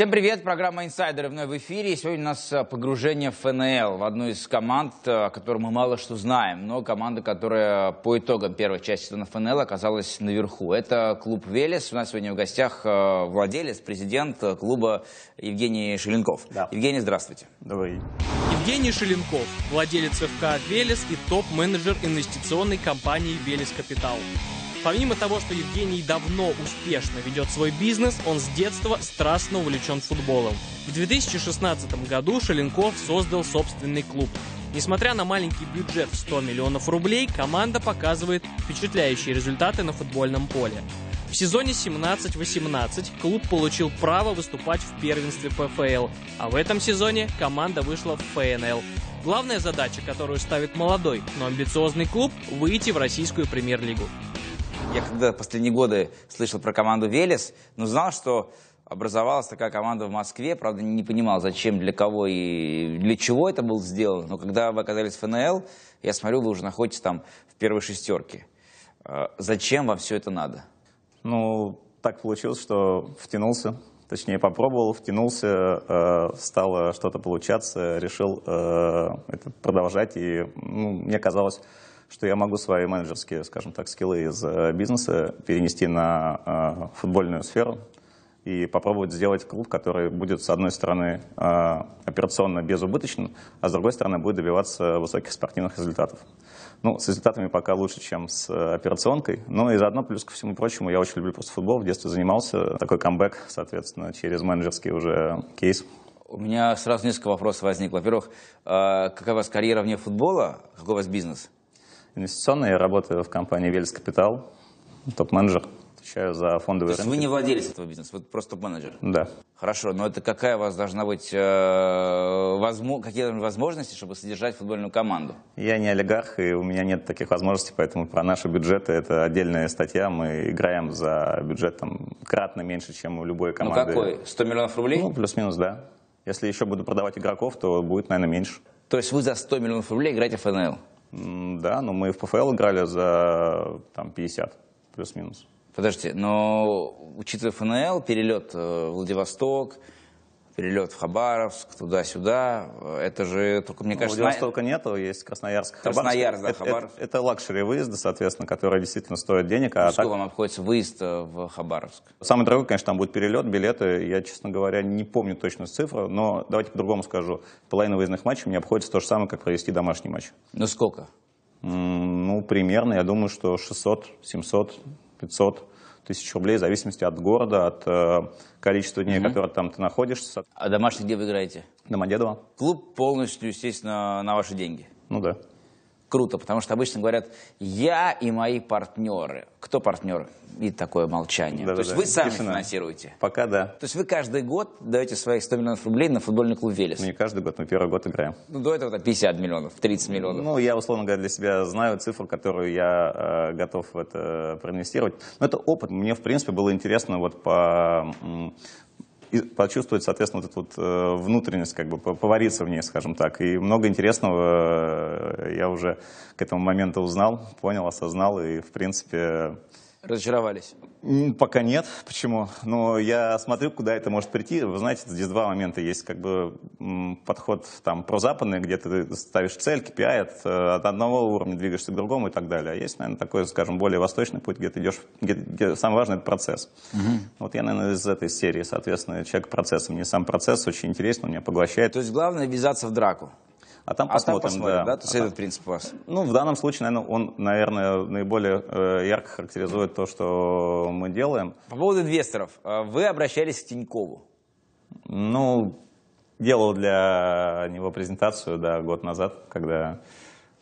Всем привет, программа «Инсайдеры» вновь в эфире. Сегодня у нас э, погружение в ФНЛ, в одну из команд, э, о которой мы мало что знаем, но команда, которая по итогам первой части сезона ФНЛ оказалась наверху. Это клуб «Велес». У нас сегодня в гостях э, владелец, президент клуба Евгений Шеленков. Да. Евгений, здравствуйте. Добрый день. Евгений Шеленков, владелец ФК «Велес» и топ-менеджер инвестиционной компании «Велес Капитал». Помимо того, что Евгений давно успешно ведет свой бизнес, он с детства страстно увлечен футболом. В 2016 году Шеленков создал собственный клуб. Несмотря на маленький бюджет в 100 миллионов рублей, команда показывает впечатляющие результаты на футбольном поле. В сезоне 17-18 клуб получил право выступать в первенстве ПФЛ, а в этом сезоне команда вышла в ФНЛ. Главная задача, которую ставит молодой, но амбициозный клуб – выйти в российскую премьер-лигу. Я когда последние годы слышал про команду «Велес», но знал, что образовалась такая команда в Москве. Правда, не понимал, зачем, для кого и для чего это было сделано. Но когда вы оказались в ФНЛ, я смотрю, вы уже находитесь там в первой шестерке. А зачем вам все это надо? Ну, так получилось, что втянулся. Точнее, попробовал, втянулся, э, стало что-то получаться, решил э, это продолжать. И ну, мне казалось, что я могу свои менеджерские, скажем так, скиллы из э, бизнеса перенести на э, футбольную сферу и попробовать сделать клуб, который будет, с одной стороны, э, операционно безубыточным, а с другой стороны, будет добиваться высоких спортивных результатов. Ну, с результатами пока лучше, чем с операционкой. Но и заодно, плюс ко всему прочему, я очень люблю просто футбол. В детстве занимался. Такой камбэк, соответственно, через менеджерский уже кейс. У меня сразу несколько вопросов возникло. Во-первых, какая у вас карьера вне футбола? Какой у вас бизнес? Инвестиционной. Я работаю в компании «Велес Капитал», топ-менеджер, отвечаю за фондовые То есть рынки. вы не владелец этого бизнеса, вы просто топ-менеджер? Да. Хорошо, но это какая у вас должна быть, э, возможно, какие возможности, чтобы содержать футбольную команду? Я не олигарх, и у меня нет таких возможностей, поэтому про наши бюджеты это отдельная статья. Мы играем за бюджет там, кратно меньше, чем у любой команды. Ну какой? 100 миллионов рублей? Ну, плюс-минус, да. Если еще буду продавать игроков, то будет, наверное, меньше. То есть вы за 100 миллионов рублей играете в ФНЛ? Да, но мы в ПФЛ играли за там, 50, плюс-минус. Подождите, но учитывая ФНЛ, перелет в Владивосток, перелет в Хабаровск, туда-сюда, это же только, мне ну, кажется... Владивостока нету, есть Красноярск, Красноярск, Хабаровск. да, это, Хабаровск. Это, это luxury выезды, соответственно, которые действительно стоят денег. Ну, а сколько так... вам обходится выезд в Хабаровск? Самый дорогой, конечно, там будет перелет, билеты. Я, честно говоря, не помню точно цифру, но давайте по-другому скажу. Половина выездных матчей мне обходится то же самое, как провести домашний матч. Ну, сколько? Ну, примерно, я думаю, что 600, 700, 500 тысяч рублей, в зависимости от города, от э, количества дней, mm-hmm. которые там ты находишься. А домашний где вы играете? Домодедово. Клуб полностью, естественно, на ваши деньги? Ну да. Круто, потому что обычно говорят, я и мои партнеры. Кто партнеры? И такое молчание. Да, То да, есть да. вы сами Тишина. финансируете? Пока да. То есть вы каждый год даете своих 100 миллионов рублей на футбольный клуб «Велес»? Не каждый год, мы первый год играем. Ну, до этого там 50 миллионов, 30 миллионов. Ну, я, условно говоря, для себя знаю цифру, которую я э, готов в это проинвестировать. Но это опыт. Мне, в принципе, было интересно вот по и почувствовать, соответственно, вот эту вот э, внутренность, как бы повариться в ней, скажем так. И много интересного э, я уже к этому моменту узнал, понял, осознал и, в принципе... Разочаровались? Пока нет. Почему? Но я смотрю, куда это может прийти. Вы знаете, здесь два момента. Есть как бы подход там прозападный, где ты ставишь цель, KPI, от, от одного уровня двигаешься к другому и так далее. А есть, наверное, такой, скажем, более восточный путь, где ты идешь, где, где самое важное – это процесс. Угу. Вот я, наверное, из этой серии, соответственно, человек процесса. Мне сам процесс очень интересен, он меня поглощает. То есть главное ввязаться в драку? А там посмотрим, а там посмотрим да. да? То есть а этот там... принцип у вас? Ну, в данном случае, наверное, он, наверное, наиболее э, ярко характеризует то, что мы делаем. По поводу инвесторов. Вы обращались к Тинькову? Ну, делал для него презентацию, да, год назад, когда,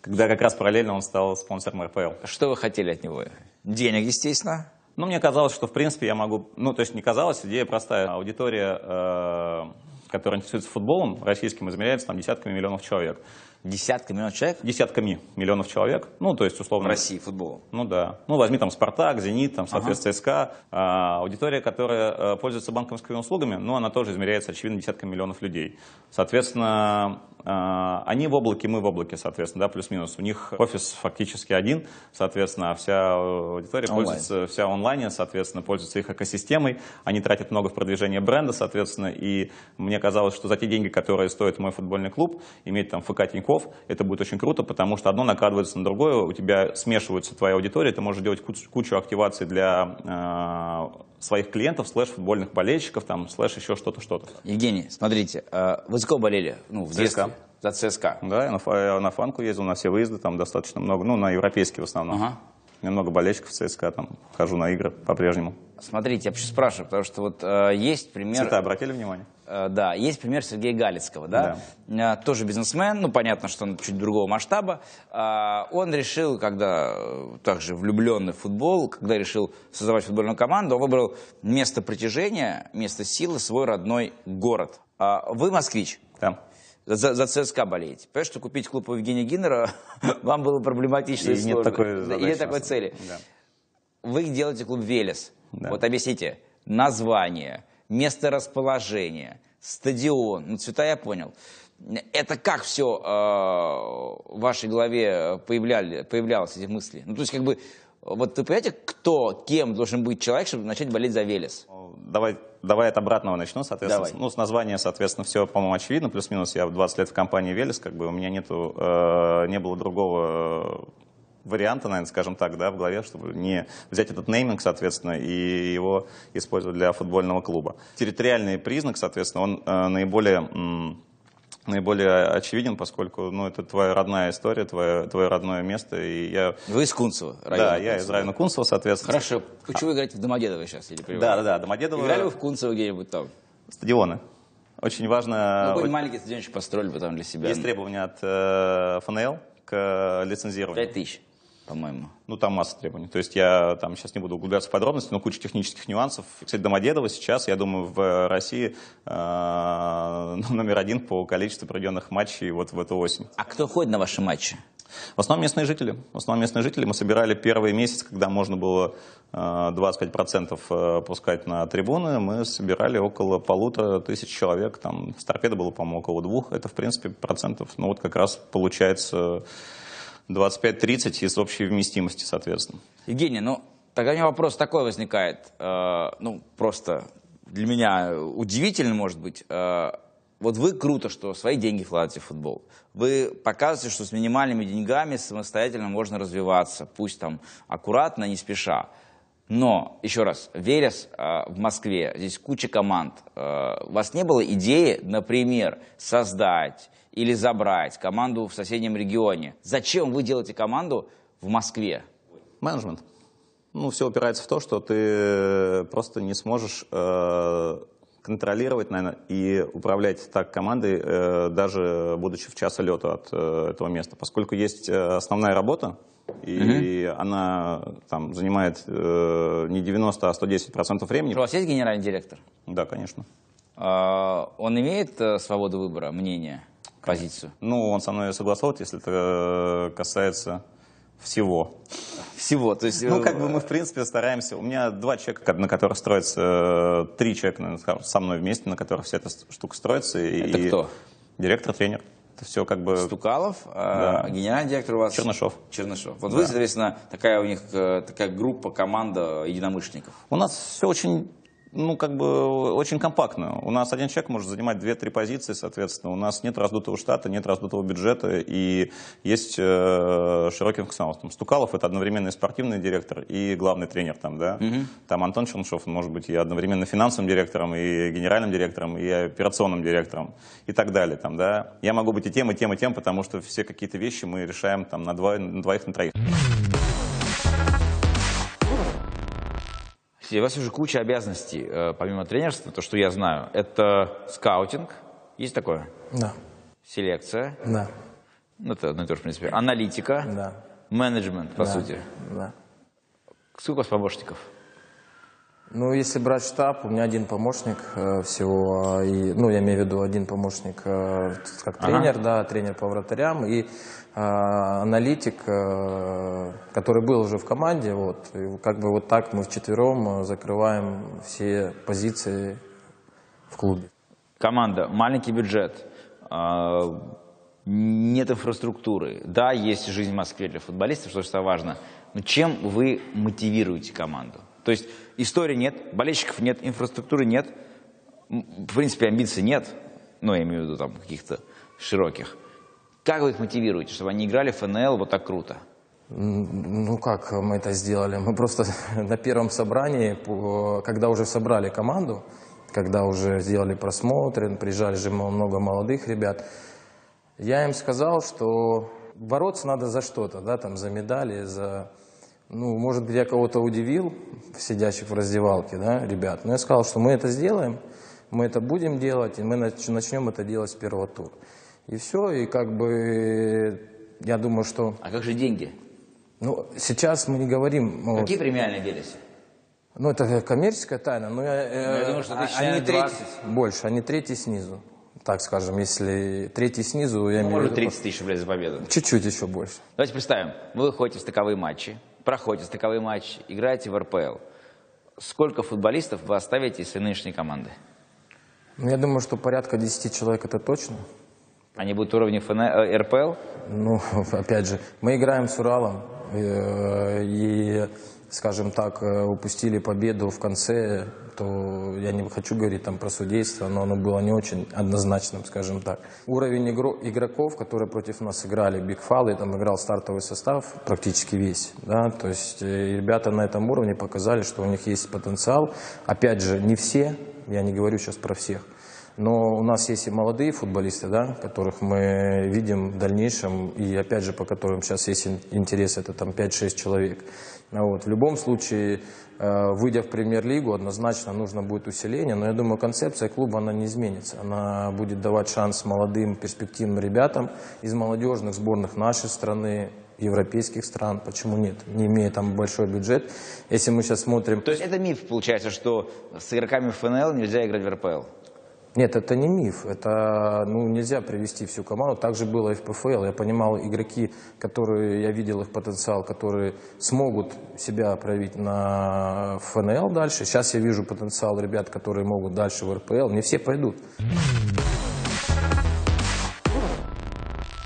когда как раз параллельно он стал спонсором РПЛ. Что вы хотели от него? Денег, естественно. Ну, мне казалось, что, в принципе, я могу... Ну, то есть не казалось, идея простая. Аудитория... Э которая интересуется футболом российским, измеряется там десятками миллионов человек. Десятками миллионов человек? Десятками миллионов человек. Ну, то есть, условно... В России футбол? Ну, да. Ну, возьми там «Спартак», «Зенит», там, соответственно, ага. ЦСКА. А, аудитория, которая а, пользуется банковскими услугами, ну, она тоже измеряется, очевидно, десятками миллионов людей. Соответственно, а, они в облаке, мы в облаке, соответственно, да, плюс-минус. У них офис фактически один, соответственно, а вся аудитория онлайн. пользуется, вся онлайн, соответственно, пользуется их экосистемой. Они тратят много в продвижение бренда, соответственно, и мне казалось, что за те деньги, которые стоит мой футбольный клуб, иметь там ФК Тинькофф, это будет очень круто, потому что одно накладывается на другое, у тебя смешивается твоя аудитория, ты можешь делать кучу, кучу активаций для э, своих клиентов, slash футбольных болельщиков, там, slash еще что-то, что-то. Евгений, смотрите, э, вы за кого болели? Ну, в детстве? За ЦСКА. Да, я на, я на фанку ездил, на все выезды, там достаточно много, ну, на европейские в основном. Ага. Немного болельщиков ЦСКА, там, хожу на игры по-прежнему. Смотрите, я почему спрашиваю, потому что вот э, есть пример... Цвета обратили внимание? Э, да, есть пример Сергея Галицкого, да? да. Э, тоже бизнесмен, ну, понятно, что он чуть другого масштаба. Э, он решил, когда также влюбленный в футбол, когда решил создавать футбольную команду, он выбрал место притяжения, место силы, свой родной город. Вы москвич? Да за, за ЦСКА болеете. Понимаешь, что купить клуб у Евгения Гиннера вам было проблематично и, и нет такой задачи, И нет такой цели. Да. Вы делаете клуб «Велес». Да. Вот объясните, название, место расположения, стадион, ну, цвета я понял. Это как все э, в вашей голове появляли, появлялось, эти мысли? Ну, то есть, как бы, вот вы понимаете, кто, кем должен быть человек, чтобы начать болеть за Велес? Давай, давай от обратного начну, соответственно. Давай. Ну, с названия, соответственно, все, по-моему, очевидно. Плюс-минус я в 20 лет в компании Велес, как бы у меня нету, э, не было другого варианта, наверное, скажем так, да, в голове, чтобы не взять этот нейминг, соответственно, и его использовать для футбольного клуба. Территориальный признак, соответственно, он э, наиболее наиболее очевиден, поскольку ну, это твоя родная история, твое, твое родное место. И я... Вы из Кунцева, района Да, Кунцево. я из района Кунцева, соответственно. Хорошо. Почему вы играете в Домодедово сейчас? Или да, да, да, Домодедово. Играли вы в Кунцево где-нибудь там? Стадионы. Очень важно... Ну, какой маленький стадиончик построили бы там для себя. Есть требования от э, ФНЛ к лицензированию. Пять тысяч по-моему. Ну, там масса требований. То есть я там сейчас не буду углубляться в подробности, но куча технических нюансов. Кстати, Домодедово сейчас, я думаю, в России э, номер один по количеству проведенных матчей вот в эту осень. А кто ходит на ваши матчи? В основном местные жители. В основном местные жители. Мы собирали первый месяц, когда можно было 25% э, пускать на трибуны. Мы собирали около полутора тысяч человек. Там с торпеда было, по-моему, около двух. Это, в принципе, процентов, ну вот как раз получается 25-30 из общей вместимости, соответственно. Евгений, ну, тогда у меня вопрос такой возникает, э, ну, просто для меня удивительно, может быть. Э, вот вы круто, что свои деньги вкладываете в футбол. Вы показываете, что с минимальными деньгами самостоятельно можно развиваться, пусть там аккуратно, не спеша. Но, еще раз, Верес э, в Москве, здесь куча команд. Э, у вас не было идеи, например, создать или забрать команду в соседнем регионе. Зачем вы делаете команду в Москве? Менеджмент. Ну, все упирается в то, что ты просто не сможешь э, контролировать, наверное, и управлять так командой, э, даже будучи в час лета от э, этого места. Поскольку есть э, основная работа, и угу. она там занимает э, не 90, а 110 процентов времени. у вас есть генеральный директор? Да, конечно. А, он имеет э, свободу выбора, мнения? Позицию? Ну, он со мной согласовывает, если это э, касается всего. Всего, то есть... Ну, как бы мы, в принципе, стараемся... У меня два человека, на которых строится... Э, три человека наверное, со мной вместе, на которых вся эта штука строится. Это и кто? Директор, тренер. Это все как бы... Стукалов, а да. а генеральный директор у вас? Чернышов. Чернышов. Вот да. вы, соответственно, такая у них э, такая группа, команда единомышленников. У нас все очень ну, как бы очень компактно. У нас один человек может занимать две-три позиции, соответственно. У нас нет раздутого штата, нет раздутого бюджета, и есть э, широкий функционал. Там, Стукалов – это одновременно и спортивный директор, и главный тренер там, да. Угу. Там Антон Чернышов, он может быть и одновременно финансовым директором, и генеральным директором, и операционным директором, и так далее, там, да. Я могу быть и тем, и тем, и тем, потому что все какие-то вещи мы решаем там на, два, на двоих, на троих. У вас уже куча обязанностей, э, помимо тренерства, то, что я знаю. Это скаутинг, есть такое? Да. Селекция? Да. Ну, это одно и то же, в принципе. Аналитика? Да. Менеджмент, по да. сути? Да. Сколько у вас помощников? Ну, если брать штаб, у меня один помощник э, всего, и, ну, я имею в виду один помощник э, как тренер, ага. да, тренер по вратарям, и э, аналитик, э, который был уже в команде, вот, и как бы вот так мы вчетвером э, закрываем все позиции в клубе. Команда, маленький бюджет, э, нет инфраструктуры. Да, есть жизнь в Москве для футболистов, что что важно. Но чем вы мотивируете команду? То есть истории нет, болельщиков нет, инфраструктуры нет, в принципе, амбиций нет, ну, я имею в виду там каких-то широких. Как вы их мотивируете, чтобы они играли в ФНЛ вот так круто? Ну как мы это сделали? Мы просто на первом собрании, когда уже собрали команду, когда уже сделали просмотры, приезжали же много молодых ребят, я им сказал, что бороться надо за что-то, да, там, за медали, за... Ну, может быть, я кого-то удивил, сидящих в раздевалке, да, ребят, но я сказал, что мы это сделаем, мы это будем делать, и мы начнем это делать с первого тура. И все, и как бы я думаю, что... А как же деньги? Ну, сейчас мы не говорим... Ну, Какие вот, премиальные делись? Ну, это коммерческая тайна, но я, э, ну, я думаю, что а, они третий, больше, они третий снизу. Так скажем, если третий снизу, я ну, имею в виду... 30 тысяч рублей за победу. Чуть-чуть еще больше. Давайте представим, вы выходите в стыковые матчи, проходите стыковые матчи, играете в РПЛ. Сколько футболистов вы оставите из своей нынешней команды? Ну, я думаю, что порядка 10 человек это точно. Они будут уровня ФН... Э, РПЛ? Ну, опять же, мы играем с Уралом. Э, и, скажем так, э, упустили победу в конце, то я не хочу говорить там про судейство, но оно было не очень однозначным, скажем так. Уровень игроков, которые против нас играли, Биг Фалы, там играл стартовый состав практически весь, да, то есть ребята на этом уровне показали, что у них есть потенциал. Опять же, не все, я не говорю сейчас про всех, но у нас есть и молодые футболисты, да, которых мы видим в дальнейшем, и опять же, по которым сейчас есть интерес, это там 5-6 человек. Ну вот. В любом случае, э, выйдя в премьер-лигу, однозначно нужно будет усиление, но я думаю, концепция клуба, она не изменится. Она будет давать шанс молодым, перспективным ребятам из молодежных сборных нашей страны, европейских стран, почему нет, не имея там большой бюджет. Если мы сейчас смотрим... То есть это миф, получается, что с игроками ФНЛ нельзя играть в РПЛ? Нет, это не миф. Это ну, нельзя привести всю команду. Так же было и в ПФЛ. Я понимал игроки, которые, я видел их потенциал, которые смогут себя проявить на ФНЛ дальше. Сейчас я вижу потенциал ребят, которые могут дальше в РПЛ. Не все пойдут.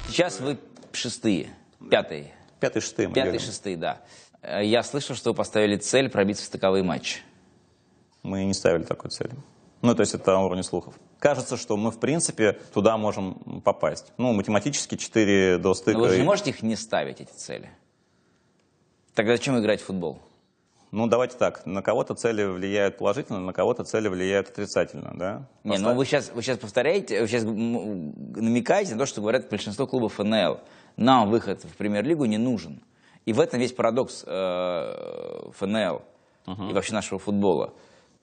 Сейчас вы шестые, пятые. Пятый, шестые. Пятый, шестые, да. Я слышал, что вы поставили цель пробиться в стыковые матчи. Мы не ставили такой цели. Ну, то есть это на уровне слухов. Кажется, что мы, в принципе, туда можем попасть. Ну, математически 4 до стыка. Но вы же не можете их не ставить, эти цели? Тогда зачем играть в футбол? Ну, давайте так. На кого-то цели влияют положительно, на кого-то цели влияют отрицательно, да? Не, ну вы сейчас, вы сейчас повторяете, вы сейчас намекаете на то, что говорят большинство клубов ФНЛ. Нам выход в премьер-лигу не нужен. И в этом весь парадокс э, ФНЛ uh-huh. и вообще нашего футбола.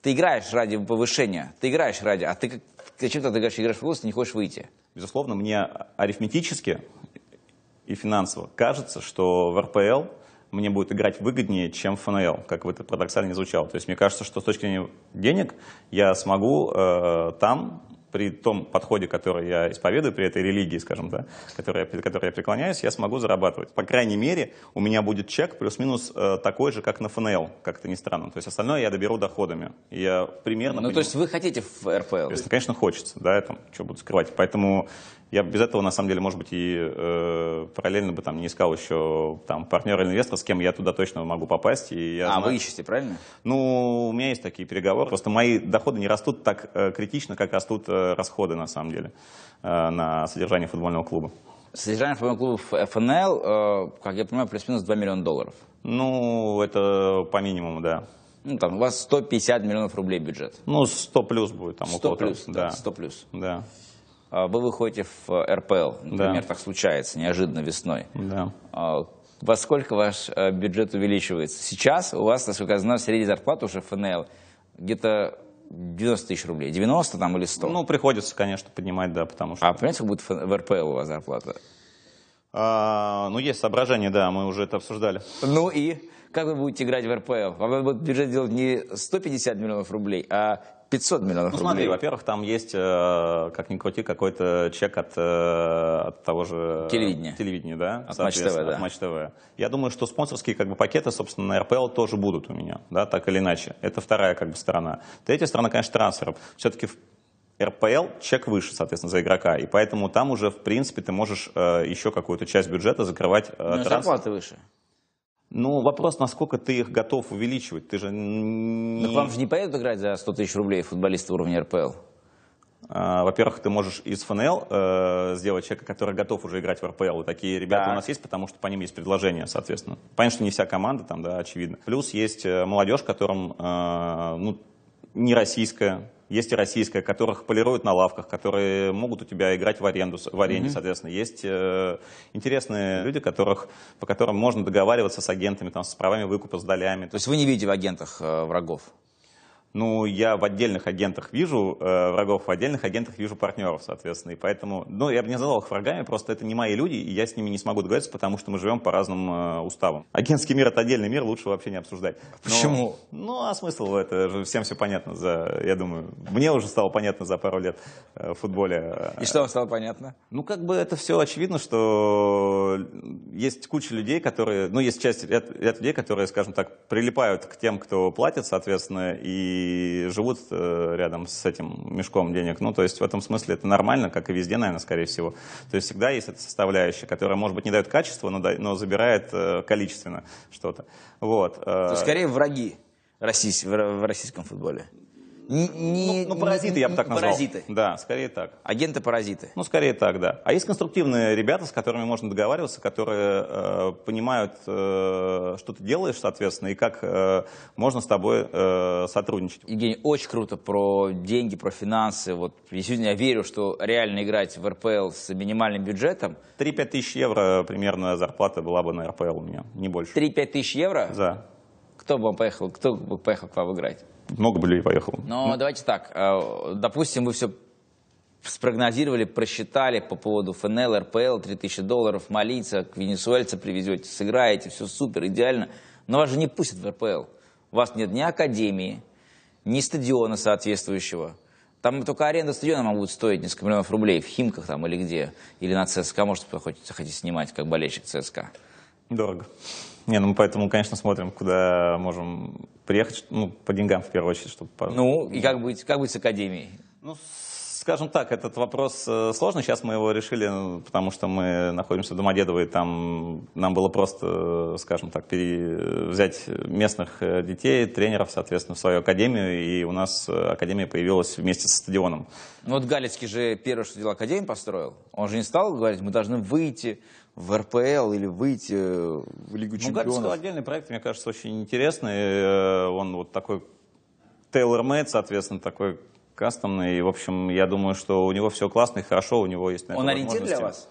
Ты играешь ради повышения, ты играешь ради, а ты зачем-то ты играешь, играешь в футбол, не хочешь выйти. Безусловно, мне арифметически и финансово кажется, что в РПЛ мне будет играть выгоднее, чем в ФНЛ, как бы это парадоксально не звучало. То есть мне кажется, что с точки зрения денег я смогу э, там при том подходе, который я исповедую, при этой религии, скажем, да, которой которой я преклоняюсь, я смогу зарабатывать. По крайней мере, у меня будет чек плюс-минус э, такой же, как на ФНЛ, как это ни странно. То есть остальное я доберу доходами. Я примерно... Ну, поним... то есть вы хотите в РПЛ? Конечно, хочется, да, это, что буду скрывать. Поэтому я без этого, на самом деле, может быть, и э, параллельно бы там не искал еще там партнера или инвестора, с кем я туда точно могу попасть. И я а, знаю... вы ищете, правильно? Ну, у меня есть такие переговоры. Просто мои доходы не растут так э, критично, как растут э, расходы, на самом деле, э, на содержание футбольного клуба. Содержание футбольного клуба ФНЛ, э, как я понимаю, плюс-минус 2 миллиона долларов. Ну, это по минимуму, да. Ну, там, у вас 150 миллионов рублей бюджет. Ну, 100 плюс будет там 100 около плюс, того. да. 100 плюс. Да. А, вы выходите в э, РПЛ, например, да. так случается, неожиданно весной. Да. А, во сколько ваш э, бюджет увеличивается? Сейчас у вас, насколько я знаю, средняя зарплата уже ФНЛ где-то 90 тысяч рублей. 90 там или 100? Ну, приходится, конечно, поднимать, да, потому что... А понимаете, как будет в РПЛ у вас зарплата? А, ну, есть соображения, да, мы уже это обсуждали. Ну и как вы будете играть в РПЛ? Вам будет бюджет делать не 150 миллионов рублей, а 500 миллионов ну, рублей. смотри, во-первых, там есть, э, как ни крути, какой-то чек от, э, от того же... Телевидения. Телевидения, да? От Матч ТВ, да. От Матч ТВ. Я думаю, что спонсорские как бы, пакеты, собственно, на РПЛ тоже будут у меня, да, так или иначе. Это вторая как бы сторона. Третья сторона, конечно, трансферов. Все-таки РПЛ чек выше, соответственно, за игрока, и поэтому там уже, в принципе, ты можешь э, еще какую-то часть бюджета закрывать э, Ну, трансфер. зарплаты выше. Ну, вопрос, насколько ты их готов увеличивать. Ты же не... Так вам же не поедут играть за 100 тысяч рублей футболисты уровня РПЛ? А, Во-первых, ты можешь из ФНЛ э, сделать человека, который готов уже играть в РПЛ. И такие ребята Так. у нас есть, потому что по ним есть предложение, соответственно. Понятно, что не вся команда там, да, очевидно. Плюс есть э, молодежь, которым, э, ну, не российская, есть и российская, которых полируют на лавках, которые могут у тебя играть в аренду, в аренде, соответственно. Есть э, интересные люди, которых, по которым можно договариваться с агентами, там, с правами выкупа, с долями. То есть вы не видите в агентах э, врагов? Ну, я в отдельных агентах вижу э, врагов, в отдельных агентах вижу партнеров, соответственно. И поэтому, ну, я бы не назвал их врагами, просто это не мои люди, и я с ними не смогу договориться, потому что мы живем по разным э, уставам. Агентский мир — это отдельный мир, лучше вообще не обсуждать. Но- Почему? ну, а смысл это же всем все понятно за, я думаю, мне уже стало понятно за пару лет э, в футболе. И что вам стало понятно? Ну, как бы это все очевидно, что есть куча людей, которые, ну, есть часть ряд, ряд людей, которые, скажем так, прилипают к тем, кто платит, соответственно, и живут э, рядом с этим мешком денег. Ну, то есть в этом смысле это нормально, как и везде, наверное, скорее всего. То есть всегда есть эта составляющая, которая, может быть, не дает качество, но, да- но забирает э, количественно что-то. Вот. э, То есть скорее враги российс- в российском футболе. Не- не- ну, паразиты я бы так не- назвал. Паразиты. Да, скорее так. Агенты-паразиты. Ну, скорее так, да. А есть конструктивные ребята, с которыми можно договариваться, которые э, понимают, э, что ты делаешь, соответственно, и как э, можно с тобой э, сотрудничать. Евгений, очень круто про деньги, про финансы. Вот действительно я верю, что реально играть в РПЛ с минимальным бюджетом 3-5 тысяч евро примерно зарплата была бы на РПЛ у меня, не больше. 3-5 тысяч евро. За. Кто бы поехал, кто бы поехал к вам играть? Много бы людей поехало. Но давайте так, э, допустим, вы все спрогнозировали, просчитали по поводу ФНЛ, РПЛ, 3000 долларов, молиться, к венесуэльца привезете, сыграете, все супер, идеально. Но вас же не пустят в РПЛ. У вас нет ни академии, ни стадиона соответствующего. Там только аренда стадиона будет стоить несколько миллионов рублей в Химках там или где, или на ЦСКА, может, хотите, захотите снимать, как болельщик ЦСКА. Дорого. Не, ну мы поэтому, конечно, смотрим, куда можем приехать, ну, по деньгам в первую очередь, чтобы... Ну, и как быть, как быть с академией? Ну, скажем так, этот вопрос э, сложный. Сейчас мы его решили, ну, потому что мы находимся в Домодедово, и там нам было просто, э, скажем так, пере- взять местных э, детей, тренеров, соответственно, в свою академию, и у нас академия появилась вместе со стадионом. Ну вот Галицкий же первое, что делал, Академию построил. Он же не стал говорить, мы должны выйти в РПЛ или выйти в Лигу Ну, чемпионов. отдельный проект, мне кажется, очень интересный. Э, Он вот такой tailor-made, соответственно, такой кастомный. И, в общем, я думаю, что у него все классно и хорошо, у него есть на Он ориентир для вас?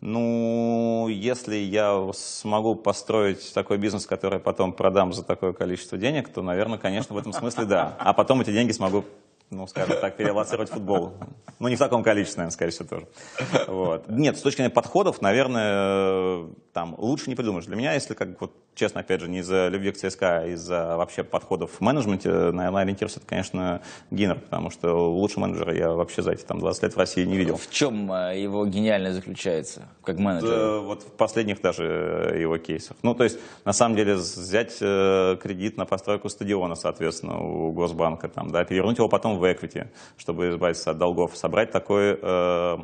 Ну, если я смогу построить такой бизнес, который потом продам за такое количество денег, то, наверное, конечно, в этом смысле да. А потом эти деньги смогу, ну, скажем так, перелоцировать футбол. Ну, не в таком количестве, наверное, скорее всего, тоже. Вот. Нет, с точки зрения подходов, наверное, там лучше не придумаешь. Для меня, если, как вот, честно, опять же, не из-за любви к ЦСКА, а из-за вообще подходов в менеджменте, наверное, ориентироваться, это, конечно, Гиннер, потому что лучше менеджера я вообще за эти там 20 лет в России не видел. В чем э, его гениальность заключается, как менеджер? Э, Вот в последних даже э, его кейсах. Ну, то есть, на самом деле, взять э, кредит на постройку стадиона, соответственно, у Госбанка, там, да, перевернуть его потом в equity, чтобы избавиться от долгов, собрать такой э,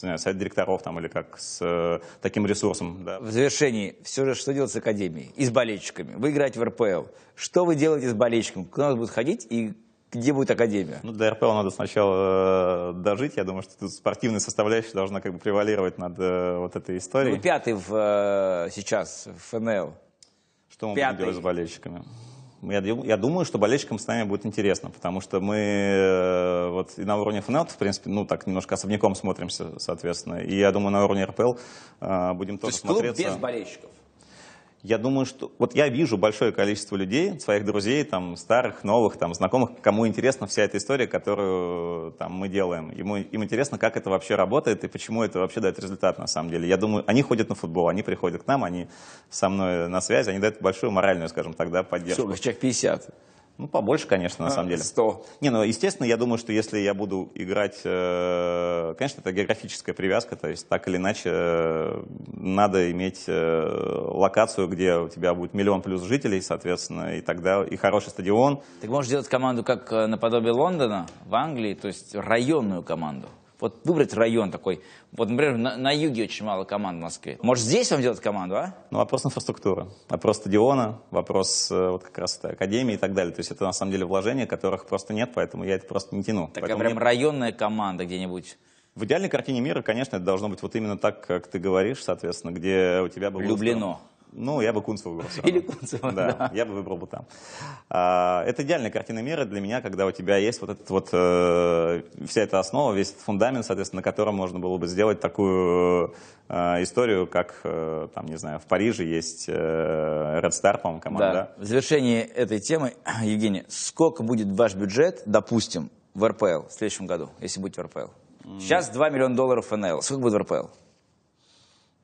знаю, совет директоров там, или как с э, таким ресурсом. Да. В завершении, все же, что делать с Академией и с болельщиками? Вы играете в РПЛ. Что вы делаете с болельщиками? Куда он будет ходить и где будет Академия? Ну, до РПЛ надо сначала э, дожить. Я думаю, что тут спортивная составляющая должна как бы превалировать над э, вот этой историей. Вы пятый в, э, сейчас в ФНЛ. Что мы Пятый. будем делать с болельщиками? Я, дум- я думаю, что болельщикам с нами будет интересно, потому что мы э, вот и на уровне ФНЛ, в принципе, ну так немножко особняком смотримся, соответственно. И я думаю, на уровне РПЛ э, будем То тоже есть клуб смотреться. без болельщиков. Я думаю, что вот я вижу большое количество людей, своих друзей, там, старых, новых, там, знакомых, кому интересна вся эта история, которую там, мы делаем. Ему, им интересно, как это вообще работает и почему это вообще дает результат на самом деле. Я думаю, они ходят на футбол, они приходят к нам, они со мной на связи, они дают большую моральную, скажем так, да, поддержку. Сколько? Человек 50. Ну, побольше, конечно, на самом деле. 100. Не, ну, естественно, я думаю, что если я буду играть, э, конечно, это географическая привязка, то есть так или иначе э, надо иметь э, локацию, где у тебя будет миллион плюс жителей, соответственно, и тогда и хороший стадион. Ты можешь сделать команду как э, наподобие Лондона в Англии, то есть районную команду. Вот выбрать район такой. Вот, например, на, на юге очень мало команд в Москве. Может, здесь вам делать команду, а? Ну, вопрос инфраструктуры, вопрос стадиона, вопрос э, вот как раз академии и так далее. То есть это на самом деле вложения, которых просто нет, поэтому я это просто не тяну. Такая Поэтому прям мне- районная команда где-нибудь. В идеальной картине мира, конечно, это должно быть вот именно так, как ты говоришь, соответственно, где у тебя бы... Люблено. Ну, я бы Кунцево выбрал. Или Кунцево, Да, да. я бы выбрал бы там. А, это идеальная картина мира для меня, когда у тебя есть вот этот вот, э, вся эта основа, весь этот фундамент, соответственно, на котором можно было бы сделать такую э, историю, как, э, там, не знаю, в Париже есть э, Red Star, по-моему, команда. Да. В завершении этой темы, Евгений, сколько будет ваш бюджет, допустим, в РПЛ в следующем году, если будете в РПЛ? Сейчас 2 миллиона долларов ФНЛ. Сколько будет в РПЛ?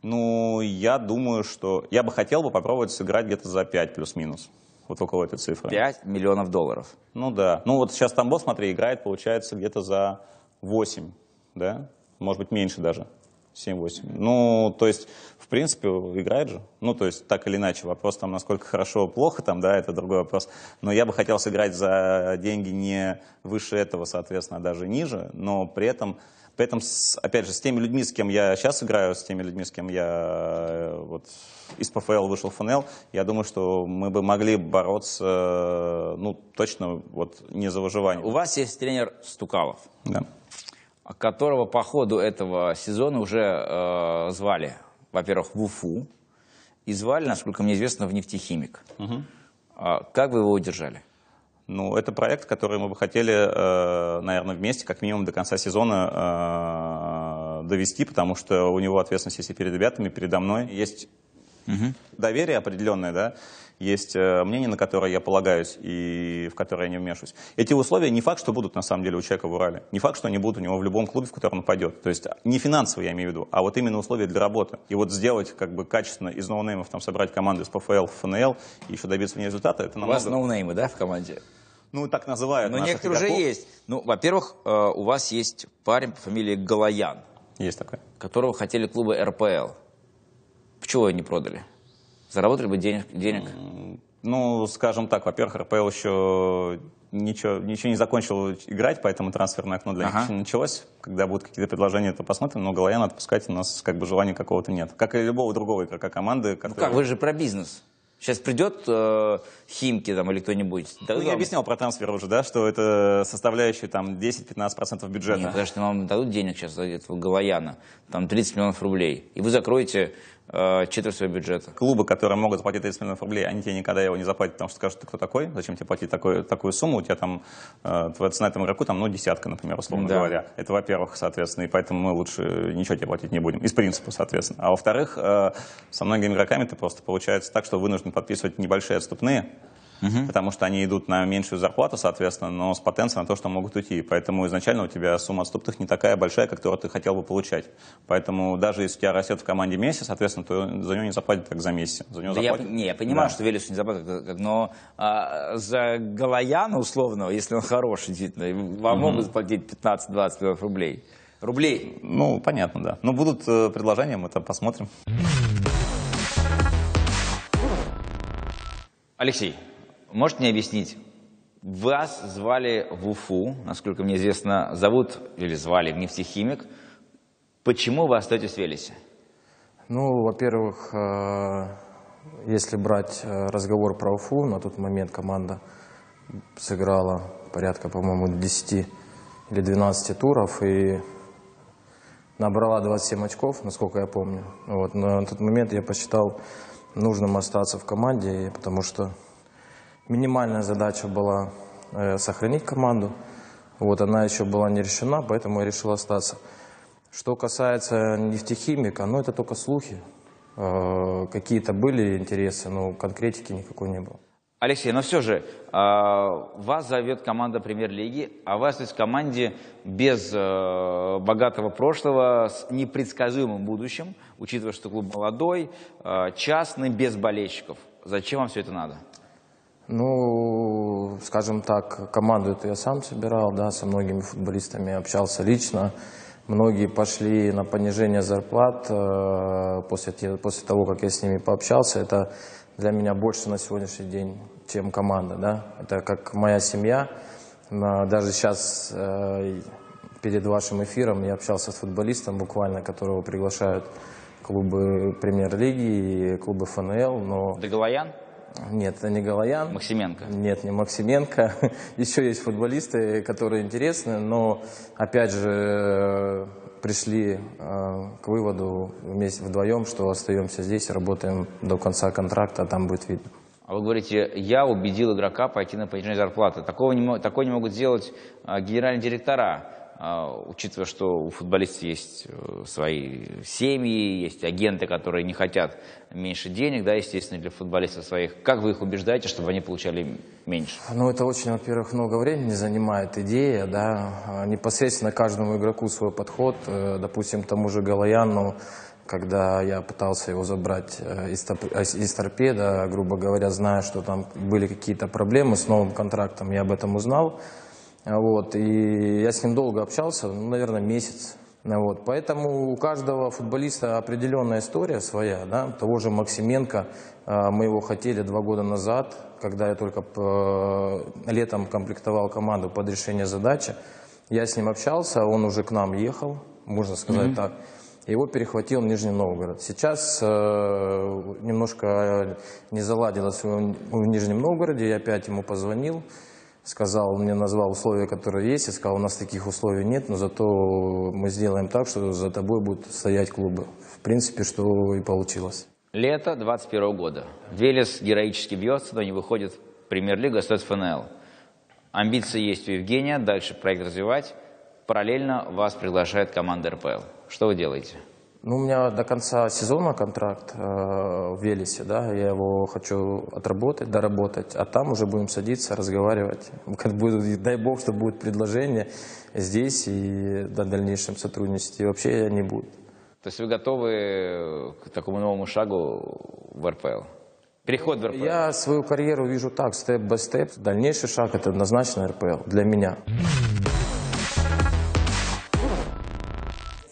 Ну, я думаю, что... Я бы хотел бы попробовать сыграть где-то за 5 плюс-минус. Вот около этой цифры. 5 миллионов долларов. Ну да. Ну вот сейчас Тамбов, смотри, играет, получается, где-то за 8, да? Может быть, меньше даже. 7-8. Ну, то есть, в принципе, играет же. Ну, то есть, так или иначе. Вопрос там, насколько хорошо, плохо там, да, это другой вопрос. Но я бы хотел сыграть за деньги не выше этого, соответственно, а даже ниже, но при этом при этом, с- опять же, с теми людьми, с кем я сейчас играю, с теми людьми, с кем я э, вот, из ПФЛ вышел в ФНЛ, я думаю, что мы бы могли бороться, э, ну, точно, вот, не за выживание. У вас есть тренер Стукалов, Да. которого по ходу этого сезона уже э, звали, во-первых, в Уфу, и звали, насколько мне известно, в нефтехимик. А как вы его удержали? Ну, это проект, который мы бы хотели, э, наверное, вместе, как минимум, до конца сезона э, довести, потому что у него ответственность есть и перед ребятами, и передо мной. Есть доверие определенное, да, есть э, мнение, на которое я полагаюсь и в которое я не вмешиваюсь. Эти условия не факт, что будут на самом деле у человека в Урале. Не факт, что они будут у него в любом клубе, в который он пойдет. То есть не финансовые, я имею в виду, а вот именно условия для работы. И вот сделать как бы качественно из ноунеймов, там, собрать команду из ПФЛ, ФНЛ и еще добиться в ней результата, это У вас намного... ноунеймы, да, в команде? Ну, так называют Но некоторые уже игроков. есть. Ну, во-первых, э, у вас есть парень по фамилии Галаян, Есть такое. которого хотели клубы РПЛ. Почему его не продали? Заработали бы денег? денег? Ну, скажем так, во-первых, РПЛ еще ничего, ничего не закончил играть, поэтому трансферное окно для Ага. них еще началось. Когда будут какие-то предложения, то посмотрим. Но Галаяна отпускать у нас как бы желания какого-то нет. Как и любого другого игрока команды. Ну который- как, вы же про бизнес. Сейчас придет э, Химки там или кто-нибудь. Ну, дадут я объяснял про трансфер уже, да, что это составляющая там 10-15% бюджета. Нет, потому что вам дадут денег сейчас этого Галаяна, там 30 миллионов рублей, и вы закроете э, четверть своего бюджета. Клубы, которые могут заплатить 30 миллионов рублей, они тебе никогда его не заплатят, потому что скажут, ты кто такой, зачем тебе платить такой, такую сумму, у тебя там, э, твоя цена этому игроку, там, ну, десятка, например, условно Да. говоря. Это, во-первых, соответственно, и поэтому мы лучше ничего тебе платить не будем, из принципа, соответственно. А во-вторых, э, со многими игроками ты просто получается так, что вынужден подписывать небольшие отступные, потому что они идут на меньшую зарплату, соответственно, но с потенцией на то, что могут уйти. Поэтому изначально у тебя сумма отступных не такая большая, которую ты хотел бы получать. Поэтому даже если у тебя растет в команде месяц, соответственно, то за него не заплатят так за месяц. За него Да я, заплатят- не, я понимаю, Да. что Велесу не заплатят, как- как- но а, за Галаяна условного, если он хороший, действительно, вам могут заплатить 15-20 миллионов рублей. Рублей. Ну, понятно, да. Но будут э, предложения, мы там посмотрим. Алексей, можете мне объяснить, вас звали в Уфу, насколько мне известно, зовут или звали нефтехимик. Почему вы остаетесь в Велесе? Ну, во-первых, э, если брать э, разговор про Уфу, на тот момент команда сыграла порядка, по-моему, 10 или 12 туров и набрала 27 очков, насколько я помню. Вот, на тот момент я посчитал нужным остаться в команде, потому что минимальная задача была э, сохранить команду. Вот она еще была не решена, поэтому я решил остаться. Что касается нефтехимика, ну это только слухи. Э, Какие-то были интересы, но конкретики никакой не было. Алексей, но все же, а, вас зовет команда премьер-лиги, а вас есть в команде без э, богатого прошлого, с непредсказуемым будущим, учитывая, что клуб молодой, э, частный, без болельщиков. Зачем вам все это надо? Ну, скажем так, команду эту я сам собирал, да, со многими футболистами общался лично. Многие пошли на понижение зарплат э, после, после того, как я с ними пообщался. Это для меня больше на сегодняшний день, чем команда, да. Это как моя семья. На- Даже сейчас э, перед вашим эфиром я общался с футболистом буквально, которого приглашают клубы премьер-лиги и клубы ФНЛ, но Доголоян? Нет, это не Галаян. Максименко? Нет, не Максименко. Еще есть футболисты, которые интересны, но опять же э, пришли э, к выводу вместе вдвоем, что остаемся здесь, работаем до конца контракта, а там будет видно. А вы говорите, я убедил игрока пойти на понижение зарплаты. Такого не, такое не могут сделать а, генеральные директора, учитывая, что у футболистов есть э, свои семьи, есть агенты, которые не хотят меньше денег, да, естественно, для футболистов своих. Как вы их убеждаете, чтобы они получали меньше? Ну, это очень, во-первых, много времени занимает идея, да, А, непосредственно каждому игроку свой подход, Э, допустим, тому же Галаяну, когда я пытался его забрать э, из, из торпеда, грубо говоря, зная, что там были какие-то проблемы с новым контрактом, я об этом узнал, А, вот, и я с ним долго общался, ну, наверное, месяц, вот, поэтому у каждого футболиста определенная история своя, да, того же Максименко, э, мы его хотели два года назад, когда я только э, летом комплектовал команду под решение задачи, я с ним общался, он уже к нам ехал, можно сказать так. Его перехватил Нижний Новгород. Сейчас э, немножко не заладилось в в Нижнем Новгороде. Я опять ему позвонил, сказал, мне назвал условия, которые есть. Я сказал, у нас таких условий нет, но зато мы сделаем так, что за тобой будут стоять клубы. В принципе, что и получилось. Лето 21 года. Велес героически бьется, но не выходит в премьер-лигу, остается ФНЛ. Амбиции есть у Евгения, дальше проект развивать. Параллельно вас приглашает команда РПЛ. Что вы делаете? Ну, у меня до конца сезона контракт э, в Велесе, да, я его хочу отработать, доработать, а там уже будем садиться, разговаривать. Как будет, дай бог, что будет предложение здесь и до дальнейшем сотрудничестве. И вообще я не буду. То есть вы готовы к такому новому шагу в РПЛ? Переход в РПЛ? Я свою карьеру вижу так, степ-бай-степ. Дальнейший шаг – это однозначно РПЛ для меня.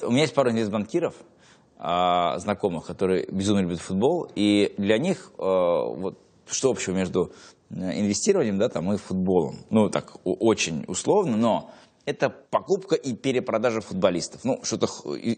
У меня есть пару инвестбанкиров, а, знакомых, которые безумно любят футбол, и для них а, вот что общего между э, инвестированием, да, там и футболом. Ну, так, очень условно, но это покупка и перепродажа футболистов. Ну, что-то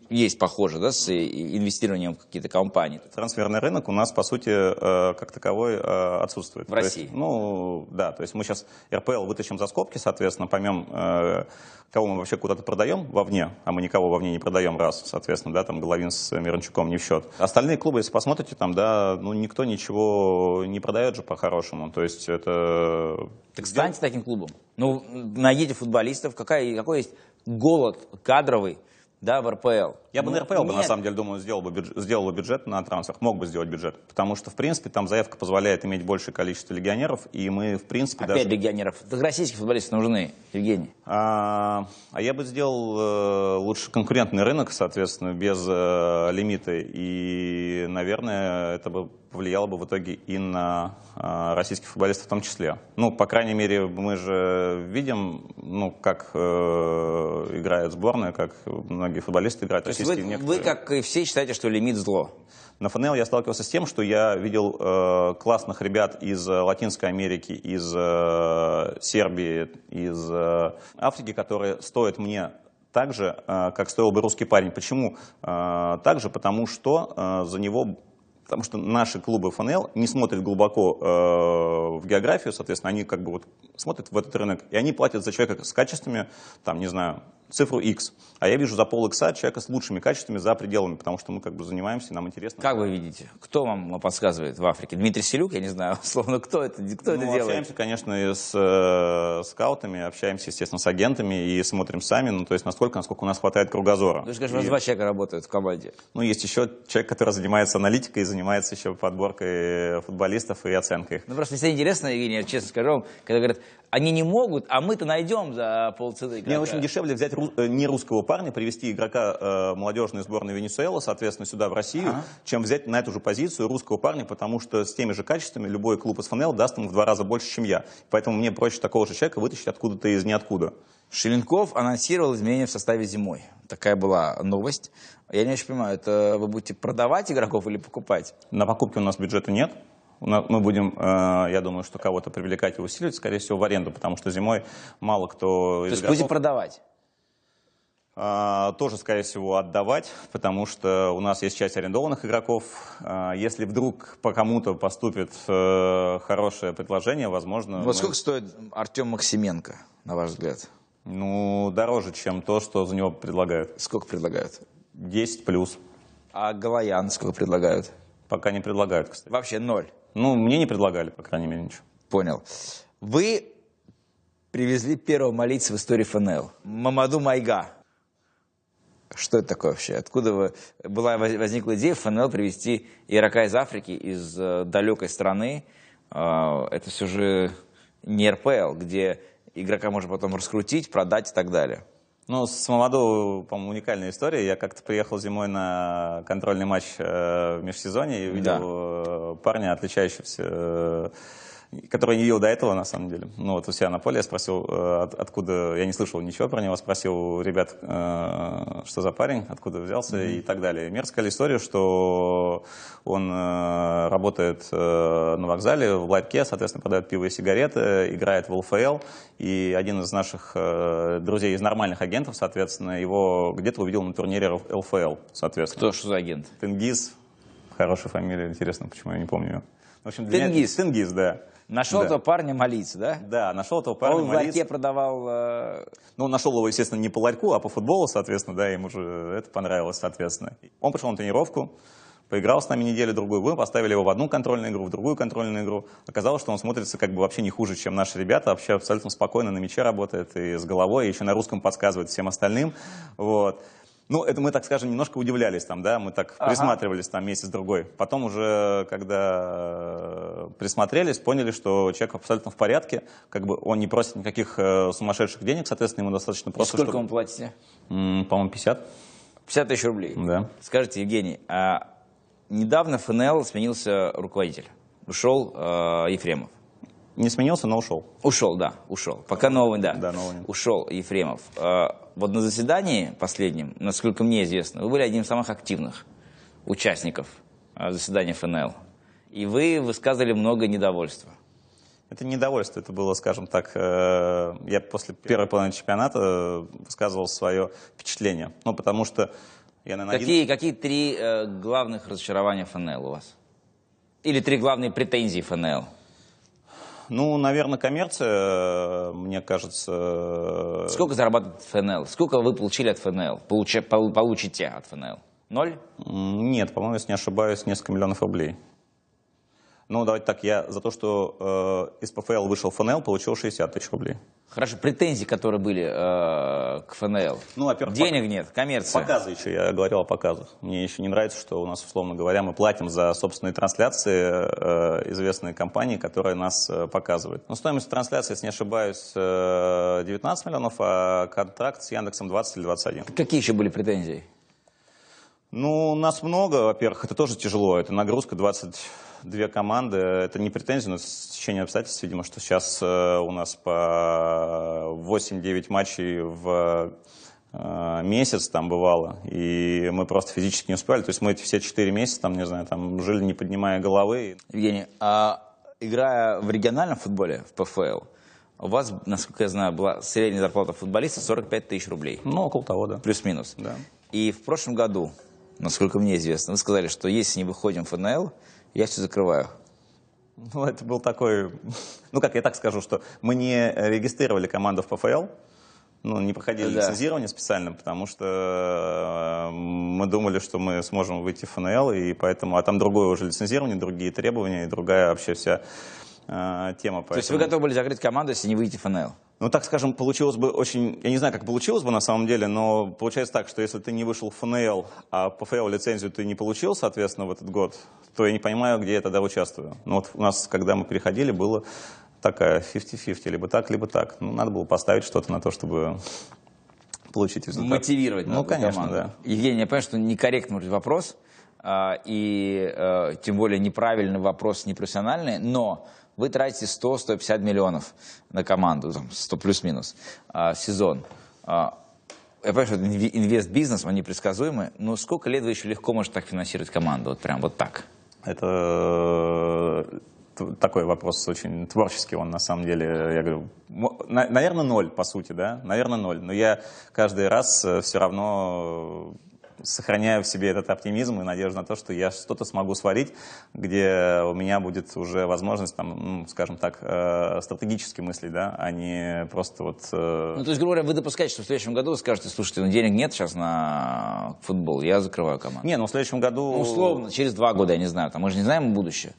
есть похоже, да, с и- инвестированием в какие-то компании. Трансферный рынок у нас, по сути, э, как таковой э, отсутствует. В То есть, России? ну, да, то есть мы сейчас РПЛ вытащим за скобки, соответственно, поймем, э, кого мы вообще куда-то продаем вовне, а мы никого вовне не продаем, раз, соответственно, да, там Головин с Мирончуком не в счет. Остальные клубы, если посмотрите, там, да, ну, никто ничего не продает же по-хорошему, то есть это... Так станьте таким клубом. Ну, найдите футболистов. Какая, какой есть голод кадровый, да, в РПЛ? Я бы Ну, на РПЛ бы, на самом деле, думаю, сделал бы, бюджет, сделал бы бюджет на трансфер, мог бы сделать бюджет. Потому что, в принципе, там заявка позволяет иметь большее количество легионеров, и мы, в принципе, Опять даже... легионеров. Так российские футболисты нужны, Евгений. А, а я бы сделал э, лучше конкурентный рынок, соответственно, без э, лимита. И, наверное, это бы повлияло бы в итоге и на э, российских футболистов в том числе. Ну, по крайней мере, мы же видим, ну, как э, играет сборная, как многие футболисты играют. То есть вы, некоторые. вы, как и все, считаете, что лимит зло. На ФНЛ я сталкивался с тем, что я видел э, классных ребят из э, Латинской Америки, из э, Сербии, из э, Африки, которые стоят мне так же, э, как стоил бы русский парень. Почему э, так же? Потому что за него Потому что наши клубы ФНЛ не смотрят глубоко э, в географию, соответственно, они как бы вот смотрят в этот рынок, и они платят за человека с качествами, там, не знаю, цифру X. А я вижу за пол X человека с лучшими качествами за пределами, потому что мы как бы занимаемся, нам интересно. Как вы видите? Кто вам подсказывает в Африке? Дмитрий Селюк, я не знаю, условно, кто это, кто это ну, делает? общаемся, конечно, и с э, скаутами, общаемся, естественно, с агентами и смотрим сами, ну, то есть насколько, насколько у нас хватает кругозора. Вы же, конечно, у вас два человека работают в команде. ну, есть еще человек, который занимается аналитикой занимается еще подборкой футболистов и оценкой их. Ну, просто всегда интересно, Евгений, я честно скажу вам, когда говорят, они не могут, а мы-то найдем за полцены. Мне очень дешевле взять не русского парня привести игрока э, молодежной сборной Венесуэлы, соответственно, сюда, в Россию, чем взять на эту же позицию русского парня, потому что с теми же качествами любой клуб из ФНЛ даст ему в два раза больше, чем я. Поэтому мне проще такого же человека вытащить откуда-то из ниоткуда. Шеленков анонсировал изменения в составе зимой. Такая была новость. Я не очень понимаю, это вы будете продавать игроков или покупать? На покупки у нас бюджета нет. Мы будем, э, я думаю, что кого-то привлекать и усиливать, скорее всего, в аренду, потому что зимой мало кто То есть будете игроков- продавать? А, тоже, скорее всего, отдавать, потому что у нас есть часть арендованных игроков. А, Если вдруг по кому-то поступит э, хорошее предложение, возможно, Вот мы- сколько стоит Артем Максименко, на ваш взгляд? ну, дороже, чем то, что за него предлагают. Сколько предлагают? 10 плюс. А Галаян сколько предлагают? Пока не предлагают, кстати. Вообще ноль. Ну, мне не предлагали, по крайней мере, ничего. Понял. Вы привезли первого молиться в истории ФНЛ. Мамаду Майга. Что это такое вообще? Откуда вы, была воз- возникла идея ФНЛ привезти игрока из Африки, из э, далекой страны? Э, это все же не РПЛ, где игрока можно потом раскрутить, продать и так далее. Ну, с Мамаду, по-моему, уникальная история. Я как-то приехал зимой на контрольный матч э, в межсезонье и увидел э, парня, отличающегося, который не видел до этого, на самом деле. Ну, вот у себя на поле я спросил, э, от- откуда... Я не слышал ничего про него, спросил ребят, э, что за парень, откуда взялся и так далее. И мне рассказали историю, что он э, работает э, на вокзале в ларьке, соответственно, продает пиво и сигареты, играет в ЛФЛ, и один из наших э, друзей из нормальных агентов, соответственно, его где-то увидел на турнире ЛФЛ, соответственно. Кто, что за агент? Тенгиз, хорошая фамилия, интересно, почему я не помню ее. В общем, для меня- Тенгиз? Тенгиз, да. Нашел Да. этого парня молиться, да? Да, нашел этого парня Он в молиться. ларьке продавал... э, Ну, нашел его, естественно, не по ларьку, а по футболу, соответственно, да, ему же это понравилось, соответственно. Он пришел на тренировку, поиграл с нами неделю-другую, мы поставили его в одну контрольную игру, в другую контрольную игру. Оказалось, что он смотрится как бы вообще не хуже, чем наши ребята, вообще абсолютно спокойно на мяче работает и с головой, и еще на русском подсказывает всем остальным, вот. Ну, это мы, так скажем, немножко удивлялись там, да, мы так присматривались там месяц-другой. Потом уже, когда э, присмотрелись, поняли, что человек абсолютно в порядке, как бы он не просит никаких э, сумасшедших денег, соответственно, ему достаточно И просто... сколько чтобы- вы платите? По-моему, 50. 50 тысяч рублей. Да. Скажите, Евгений, а недавно в ФНЛ сменился руководитель. Ушел э, Ефремов. Не сменился, но ушел. Ушел, да, ушел. Пока новый, да. Да, новый. Ушел Ефремов. Вот на заседании последнем, насколько мне известно, вы были одним из самых активных участников э, заседания ФНЛ. И вы высказывали много недовольства. Это недовольство, это было, скажем так, э, я после первой половины чемпионата высказывал свое впечатление. Ну, потому что я, наверное, один- Какие, какие три э, главных разочарования ФНЛ у вас? Или три главные претензии ФНЛ? Ну, наверное, коммерция, э, мне кажется... Сколько зарабатывает ФНЛ? Сколько вы получили от ФНЛ? Получа- пол- получите от ФНЛ? Ноль? Нет, по-моему, если не ошибаюсь, несколько миллионов рублей. Ну, давайте так, я за то, что э, из ПФЛ вышел ФНЛ, получил 60 тысяч рублей. Хорошо, претензии, которые были э, к ФНЛ. Ну, во-первых, Денег нет, коммерция. Показы еще, я говорил о показах. Мне еще не нравится, что у нас, условно говоря, мы платим за собственные трансляции э, известной компании, которая нас э, показывает. Но стоимость трансляции, если не ошибаюсь, э, 19 миллионов, а контракт с Яндексом 20 или 21. Какие еще были претензии? Ну, нас много, во-первых, это тоже тяжело. Это нагрузка 22 команды. Это не претензия, но течение обстоятельств, видимо, что сейчас э, у нас по 8-9 матчей в э, месяц там бывало, и мы просто физически не успевали. То есть мы эти все 4 месяца, там, не знаю, там жили не поднимая головы. Евгений, а играя в региональном футболе, в ПФЛ, у вас, насколько я знаю, была средняя зарплата футболиста 45 тысяч рублей. Ну, около того, да. Плюс-минус. Да. И в прошлом году, насколько мне известно, вы сказали, что если не выходим в ФНЛ, я все закрываю. Ну, это был такой... Ну, как я так скажу, что мы не регистрировали команду в ПФЛ, ну, не проходили Да. лицензирование специально, потому что э, мы думали, что мы сможем выйти в ФНЛ, и поэтому... А там другое уже лицензирование, другие требования, и другая вообще вся э, тема. То есть вы готовы были закрыть команду, если не выйти в ФНЛ? Ну, так скажем, получилось бы очень... Я не знаю, как получилось бы на самом деле, но получается так, что если ты не вышел в ФНЛ, а ПФЛ лицензию ты не получил, соответственно, в этот год, то я не понимаю, где я тогда участвую. Ну, вот у нас, когда мы переходили, было такая 50-50, либо так, либо так. Ну, надо было поставить что-то на то, чтобы получить результат. мотивировать Ну, конечно, команду. да. Евгений, я понимаю, что некорректный может вопрос, а, и э, тем более неправильный вопрос, непрофессиональный, но вы тратите 100-150 миллионов на команду, там, 100 плюс-минус, а, в сезон. А, Я понимаю, что инвест-бизнес, он непредсказуемый, но сколько лет вы еще легко можете так финансировать команду, вот прям вот так? Это э, такой вопрос очень творческий, он на самом деле, я говорю, наверное, ноль, по сути, да, наверное, ноль. Но я каждый раз все равно э, сохраняю в себе этот оптимизм и надежду на то, что я что-то смогу сварить, где у меня будет уже возможность, там, ну, скажем так, э, стратегически мыслить, да, а не просто вот... э, Ну, то есть, грубо говоря, вы допускаете, что в следующем году вы скажете, слушайте, ну денег нет сейчас на футбол, я закрываю команду. Не, ну в следующем году... Ну, условно, через два года, я не знаю, там, мы же не знаем будущее.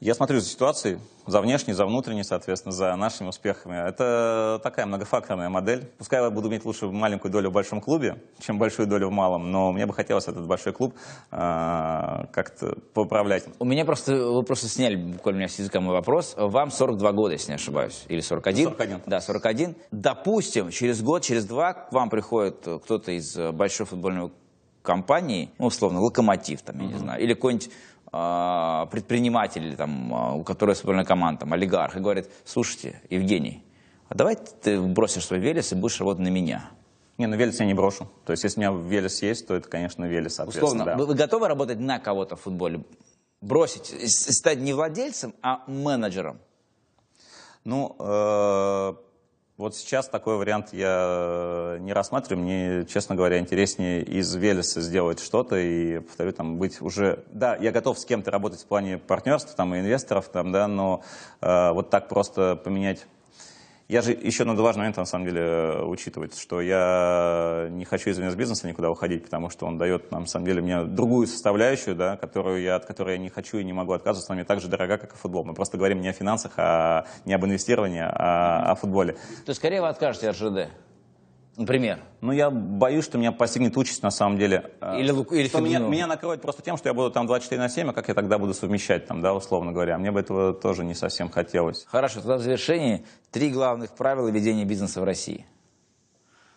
Я смотрю за ситуацией, за внешней, за внутренней, соответственно, за нашими успехами. Это такая многофакторная модель. Пускай я буду иметь лучше маленькую долю в большом клубе, чем большую долю в малом, но мне бы хотелось этот большой клуб э, как-то поуправлять. У меня просто, вы просто сняли буквально у меня с языка мой вопрос. Вам 42 года, если не ошибаюсь, или 41? 41. Да, 41. Допустим, через год, через два к вам приходит кто-то из большой футбольной компании, ну, условно, Локомотив, там, я не знаю, или какой-нибудь предприниматель, или, там, а, у которого футбольная команда, там, олигарх, и говорит, слушайте, Евгений, а давай ты бросишь свой велес и будешь работать на меня. Не, ну Велес я не брошу. То есть, если у меня Велес есть, то это, конечно, Велес, соответственно, Условно, да. вы, вы готовы работать на кого-то в футболе? Бросить, стать не владельцем, а менеджером? Ну, э, вот сейчас такой вариант я не рассматриваю. Мне, честно говоря, интереснее из Велеса сделать что-то и, повторю, там быть уже... Да, я готов с кем-то работать в плане партнерства там, и инвесторов, там, да, но э, вот так просто поменять... Я же еще надо важный момент, на самом деле, э, учитывать, что я не хочу из бизнеса никуда уходить, потому что он дает, на самом деле, мне другую составляющую, да, которую я, от которой я не хочу и не могу отказываться, она мне так же дорога, как и футбол. Мы просто говорим не о финансах, а не об инвестировании, а о футболе. То есть скорее вы откажете от ЖД? Например. Ну, я боюсь, что меня постигнет участь, на самом деле. Или Лук- или что меня, меня накроет просто тем, что я буду там 24 на 7, а как я тогда буду совмещать, там, да, условно говоря. Мне бы этого тоже не совсем хотелось. Хорошо, тогда в завершении три главных правила ведения бизнеса в России.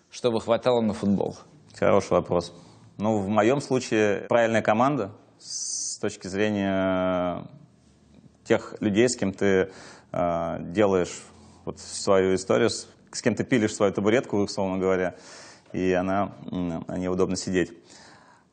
Чтобы хватало на футбол. Хороший вопрос. Ну, в моем случае правильная команда с точки зрения тех людей, с кем ты э, делаешь вот свою историю, с, кем ты пилишь свою табуретку, условно говоря, и она, на ней удобно сидеть.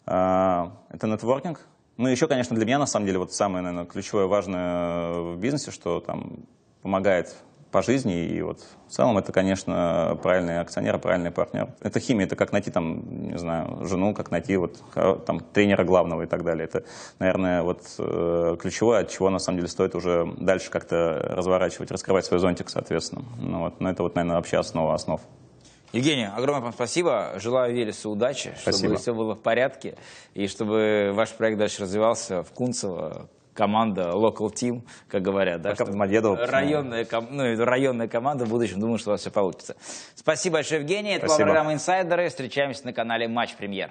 А, это нетворкинг. Ну, еще, конечно, для меня, на самом деле, вот самое, наверное, ключевое, важное в бизнесе, что там помогает по жизни, и вот в целом это, конечно, правильный акционер, правильный партнер. Это химия, это как найти там, не знаю, жену, как найти вот хоро- там тренера главного и так далее. Это, наверное, вот э, ключевое, от чего на самом деле стоит уже дальше как-то разворачивать, раскрывать свой зонтик, соответственно. Ну, вот, но это вот, наверное, вообще основа основ. Евгений, огромное вам спасибо. Желаю Велесу удачи, чтобы Спасибо. все было в порядке, и чтобы ваш проект дальше развивался в Кунцево. Команда, local team, как говорят, да? Чтобы Домодедово. Районная, ком- ну, районная команда в будущем. Думаю, что у вас все получится. Спасибо большое, Евгений. Это была Спасибо. программа «Инсайдеры». Встречаемся на канале «Матч Премьер».